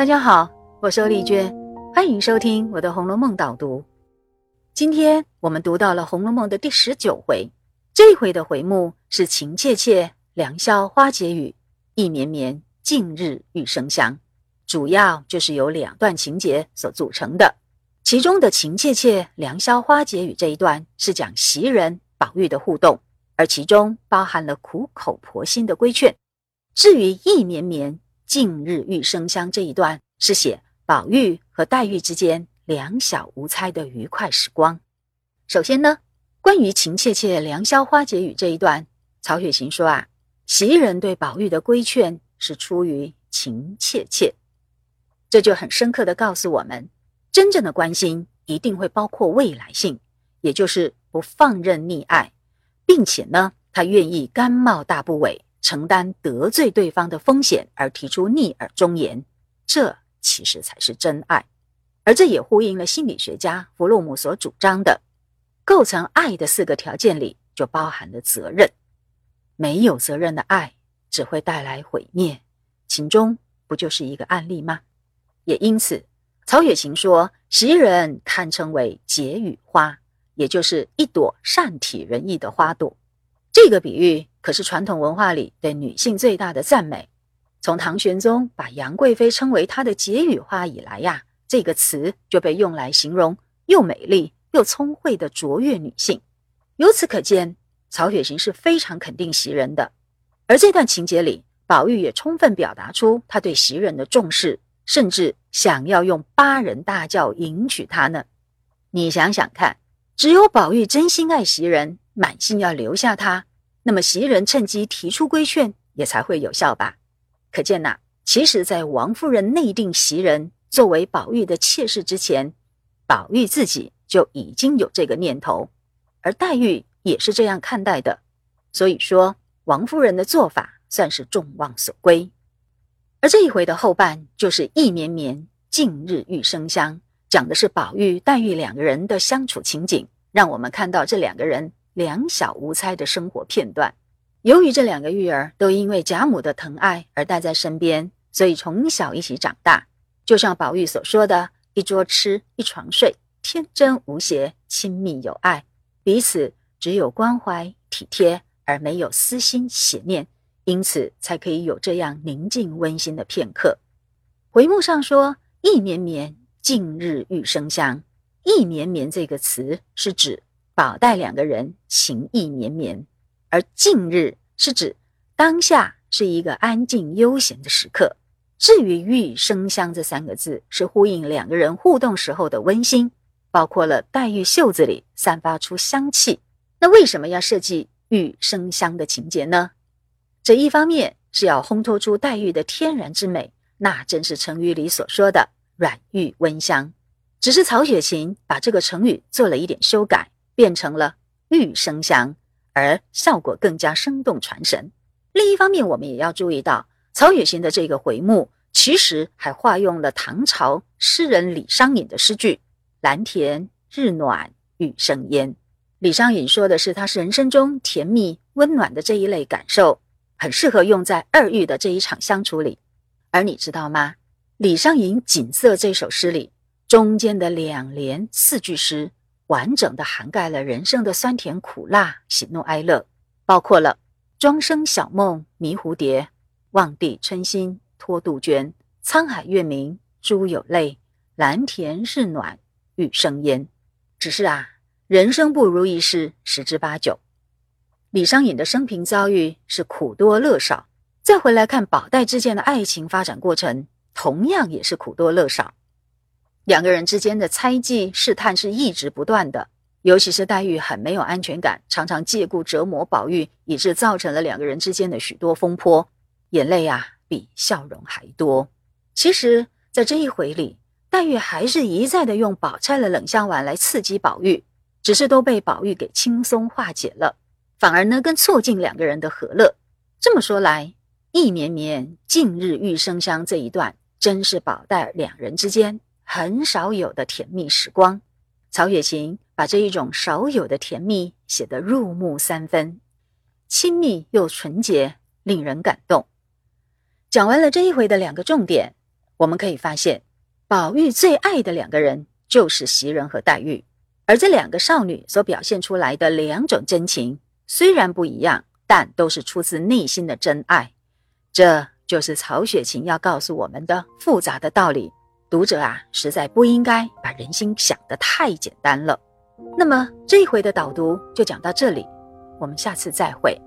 大家好，我是丽娟，欢迎收听我的《红楼梦》导读。今天我们读到了《红楼梦》的第十九回，这回的回目是“情切切，良宵花解语，意绵绵，近日玉生香”，主要就是由两段情节所组成的。其中的“情切切，良宵花解语”这一段是讲袭人、宝玉的互动，而其中包含了苦口婆心的规劝。至于“意绵绵”。近日玉生香这一段是写宝玉和黛玉之间两小无猜的愉快时光。首先呢，关于情切切良宵花解语这一段，曹雪芹说啊，袭人对宝玉的规劝是出于情切切，这就很深刻的告诉我们，真正的关心一定会包括未来性，也就是不放任溺爱，并且呢，他愿意甘冒大不韪。承担得罪对方的风险而提出逆耳忠言，这其实才是真爱，而这也呼应了心理学家弗洛姆所主张的构成爱的四个条件里就包含了责任。没有责任的爱只会带来毁灭，秦钟不就是一个案例吗？也因此，曹雪芹说袭人堪称为解语花，也就是一朵善体人意的花朵。这个比喻可是传统文化里对女性最大的赞美。从唐玄宗把杨贵妃称为他的解语花以来呀，这个词就被用来形容又美丽又聪慧的卓越女性。由此可见，曹雪芹是非常肯定袭人的。而这段情节里，宝玉也充分表达出他对袭人的重视，甚至想要用八人大轿迎娶她呢。你想想看，只有宝玉真心爱袭人。满心要留下他，那么袭人趁机提出规劝，也才会有效吧？可见呐，其实，在王夫人内定袭人作为宝玉的妾室之前，宝玉自己就已经有这个念头，而黛玉也是这样看待的。所以说，王夫人的做法算是众望所归。而这一回的后半就是意绵绵，近日玉生香，讲的是宝玉、黛玉两个人的相处情景，让我们看到这两个人。两小无猜的生活片段。由于这两个育儿都因为贾母的疼爱而带在身边，所以从小一起长大。就像宝玉所说的：“一桌吃，一床睡，天真无邪，亲密有爱，彼此只有关怀体贴，而没有私心邪念，因此才可以有这样宁静温馨的片刻。”回目上说：“意绵绵，近日玉生香。”“意绵绵”这个词是指。宝黛两个人情意绵绵，而近日是指当下是一个安静悠闲的时刻。至于玉生香这三个字，是呼应两个人互动时候的温馨，包括了黛玉袖子里散发出香气。那为什么要设计玉生香的情节呢？这一方面是要烘托出黛玉的天然之美，那正是成语里所说的软玉温香。只是曹雪芹把这个成语做了一点修改。变成了玉生香，而效果更加生动传神。另一方面，我们也要注意到，曹雪芹的这个回目其实还化用了唐朝诗人李商隐的诗句：“蓝田日暖玉生烟。”李商隐说的是他人生中甜蜜温暖的这一类感受，很适合用在二玉的这一场相处里。而你知道吗？李商隐《锦瑟》这首诗里中间的两联四句诗。完整的涵盖了人生的酸甜苦辣、喜怒哀乐，包括了“庄生晓梦迷蝴蝶，望帝春心托杜鹃。沧海月明珠有泪，蓝田日暖玉生烟。”只是啊，人生不如意事十之八九。李商隐的生平遭遇是苦多乐少，再回来看宝黛之间的爱情发展过程，同样也是苦多乐少。两个人之间的猜忌试探是一直不断的，尤其是黛玉很没有安全感，常常借故折磨宝玉，以致造成了两个人之间的许多风波，眼泪啊比笑容还多。其实，在这一回里，黛玉还是一再的用宝钗的冷香丸来刺激宝玉，只是都被宝玉给轻松化解了，反而呢更促进两个人的和乐。这么说来，意绵绵，近日玉生香这一段，真是宝黛两人之间。很少有的甜蜜时光，曹雪芹把这一种少有的甜蜜写得入木三分，亲密又纯洁，令人感动。讲完了这一回的两个重点，我们可以发现，宝玉最爱的两个人就是袭人和黛玉，而这两个少女所表现出来的两种真情，虽然不一样，但都是出自内心的真爱。这就是曹雪芹要告诉我们的复杂的道理。读者啊，实在不应该把人心想得太简单了。那么这一回的导读就讲到这里，我们下次再会。